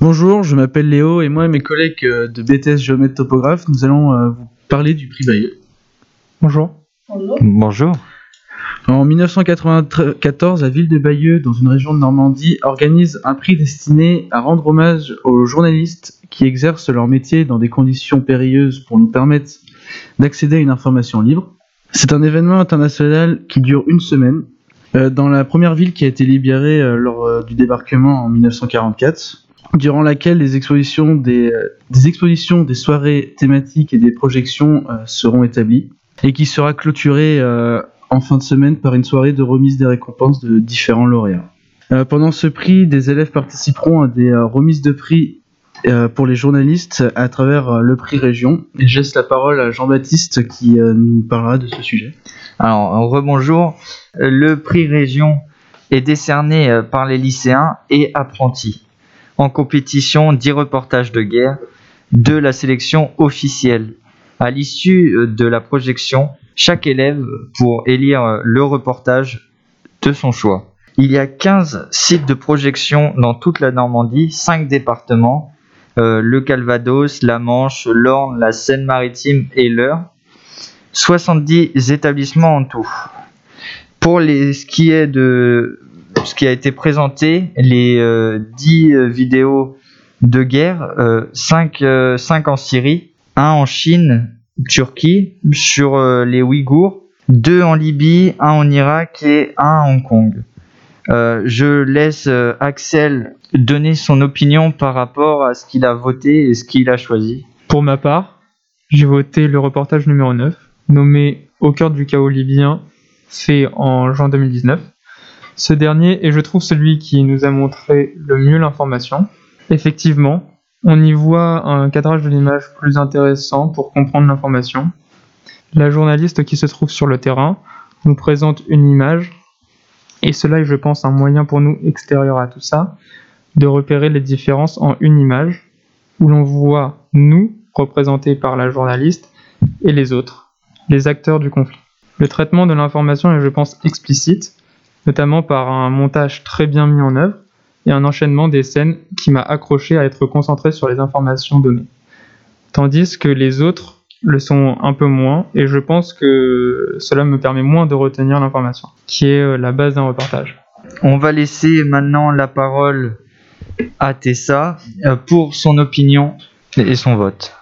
Bonjour, je m'appelle Léo et moi et mes collègues euh, de BTS Géomètre Topographe, nous allons euh, vous parler du prix Bayeux. Bonjour. Bonjour. En 1994, la ville de Bayeux, dans une région de Normandie, organise un prix destiné à rendre hommage aux journalistes qui exercent leur métier dans des conditions périlleuses pour nous permettre d'accéder à une information libre. C'est un événement international qui dure une semaine. euh, dans la première ville qui a été libérée euh, lors euh, du débarquement en 1944, durant laquelle expositions des, euh, des expositions, des soirées thématiques et des projections euh, seront établies, et qui sera clôturée euh, en fin de semaine par une soirée de remise des récompenses de différents lauréats. Pendant ce prix, des élèves participeront à des remises de prix pour les journalistes à travers le prix Région. Je laisse la parole à Jean-Baptiste qui nous parlera de ce sujet. Alors, rebonjour. Le prix Région est décerné par les lycéens et apprentis en compétition 10 reportages de guerre de la sélection officielle. À l'issue euh, de la projection, chaque élève pour élire euh, le reportage de son choix. Il y a 15 sites de projection dans toute la Normandie, 5 départements, euh, le Calvados, la Manche, l'Orne, la Seine-Maritime et l'Eure. 70 établissements en tout. Pour les, ce qui est de ce qui a été présenté, les euh, 10 euh, vidéos de guerre, euh, 5, euh, 5 en Syrie, 1 en Chine, Turquie, sur euh, les Ouïghours, 2 en Libye, 1 en Irak et 1 à Hong Kong. Euh, je laisse euh, Axel donner son opinion par rapport à ce qu'il a voté et ce qu'il a choisi. Pour ma part, j'ai voté le reportage numéro 9, nommé Au cœur du chaos libyen, fait en juin 2019. Ce dernier est, je trouve, celui qui nous a montré le mieux l'information. Effectivement, on y voit un cadrage de l'image plus intéressant pour comprendre l'information. La journaliste qui se trouve sur le terrain nous présente une image, et cela est, je pense, un moyen pour nous extérieurs à tout ça, de repérer les différences en une image, où l'on voit nous, représentés par la journaliste, et les autres, les acteurs du conflit. Le traitement de l'information est, je pense, explicite, notamment par un montage très bien mis en œuvre et un enchaînement des scènes qui m'a accroché à être concentré sur les informations données. Tandis que les autres le sont un peu moins, et je pense que cela me permet moins de retenir l'information, qui est euh, la base d'un reportage. On va laisser maintenant la parole à Tessa euh, pour son opinion et son vote.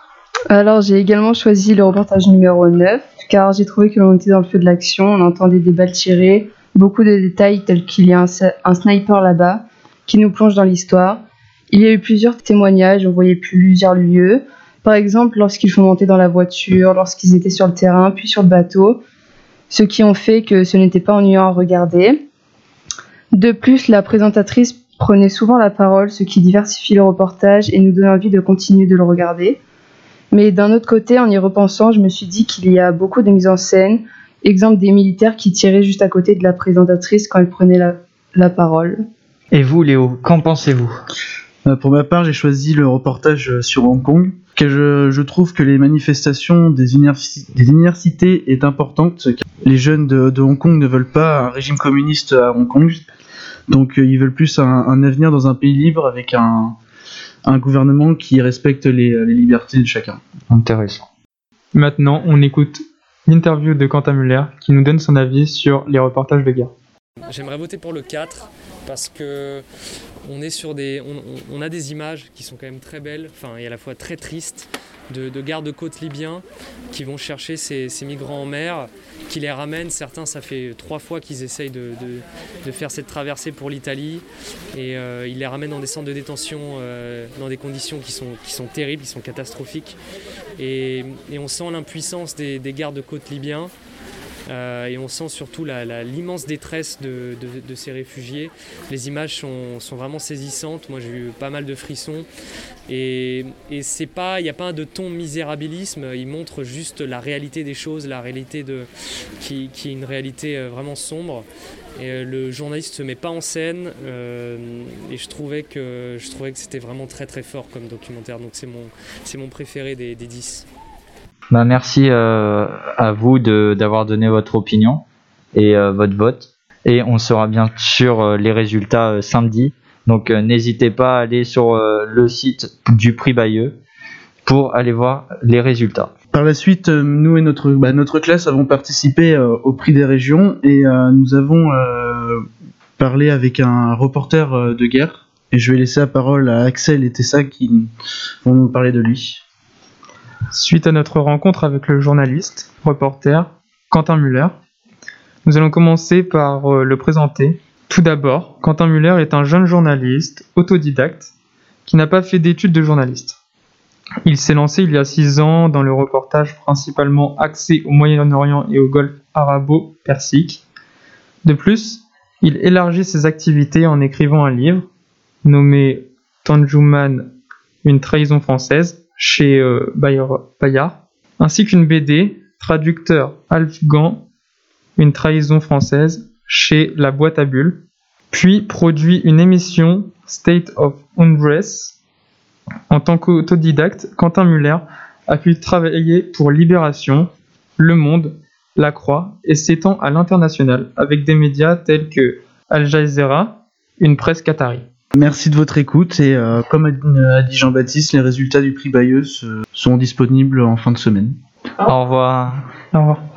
Alors j'ai également choisi le reportage numéro 9 car j'ai trouvé que l'on était dans le feu de l'action, on entendait des balles tirées, beaucoup de détails tels qu'il y a un, sniper là-bas qui nous plonge dans l'histoire. Il y a eu plusieurs témoignages, on voyait plusieurs lieux. Par exemple, lorsqu'ils sont montés dans la voiture, lorsqu'ils étaient sur le terrain, puis sur le bateau, ce qui ont fait que ce n'était pas ennuyant à regarder. De plus, la présentatrice prenait souvent la parole, ce qui diversifie le reportage et nous donne envie de continuer de le regarder. Mais d'un autre côté, en y repensant, je me suis dit qu'il y a beaucoup de mise en scène, exemple des militaires qui tiraient juste à côté de la présentatrice quand elle prenait la, la parole. Et vous, Léo, qu'en pensez-vous? Euh, pour ma part, j'ai choisi le reportage euh, sur Hong Kong, que je, je trouve que les manifestations des, universi- des universités est importante. Les jeunes de, de Hong Kong ne veulent pas un régime communiste à Hong Kong, donc euh, ils veulent plus un, un avenir dans un pays libre avec un, un gouvernement qui respecte les, les libertés de chacun. Intéressant. Maintenant, on écoute l'interview de Quentin Muller qui nous donne son avis sur les reportages de guerre. J'aimerais voter pour le 4 parce que on est sur des, on, a des images qui sont quand même très belles, enfin et à la fois très tristes, de, de gardes-côtes libyens qui vont chercher ces, ces migrants en mer, qui les ramènent. Certains, ça fait trois fois qu'ils essayent de, faire cette traversée pour l'Italie et euh, ils les ramènent dans des centres de détention euh, dans des conditions qui sont, qui sont terribles, qui sont catastrophiques. Et, et on sent l'impuissance des, des gardes-côtes libyens. Euh, et on sent surtout l'immense détresse de, ces réfugiés. Les images sont, vraiment saisissantes. Moi, j'ai eu pas mal de frissons. Et, c'est pas, il n'y a pas de ton misérabilisme. Il montre juste la réalité des choses, la réalité de, qui, est une réalité euh, vraiment sombre. Et euh, le journaliste se met pas en scène. et je trouvais que, que c'était vraiment très très fort comme documentaire. Donc c'est mon, mon préféré des, des 10. Bah, merci euh, à vous d'avoir donné votre opinion et euh, votre vote. Et on saura bien sûr euh, les résultats euh, samedi Donc n'hésitez pas à aller sur le site du prix Bayeux pour aller voir les résultats. Par la suite, nous et notre, bah, notre classe avons participé au prix des régions et nous avons parlé avec un reporter de guerre. Et je vais laisser la parole à Axel et Tessa qui vont nous parler de lui. Suite à notre rencontre avec le journaliste, reporter Quentin Muller, nous allons commencer par euh, le présenter. Tout d'abord, Quentin Muller est un jeune journaliste autodidacte qui n'a pas fait d'études de journaliste. Il s'est lancé il y a six ans dans le reportage principalement axé au Moyen-Orient et au Golfe arabo-persique. De plus, il élargit ses activités en écrivant un livre nommé Tanjuman, une trahison française, chez euh, Bayard, ainsi qu'une BD, traducteur afghan, une trahison française, chez La Boîte à Bulles, puis produit une émission State of Undress. En tant qu'autodidacte, Quentin Muller a pu travailler pour Libération, Le Monde, La Croix et s'étend à l'international avec des médias tels que Al Jazeera, une presse qatari. Merci de votre écoute et euh, comme a dit- a dit Jean-Baptiste, les résultats du prix Bayeux sont disponibles en fin de semaine. Au revoir. Au revoir.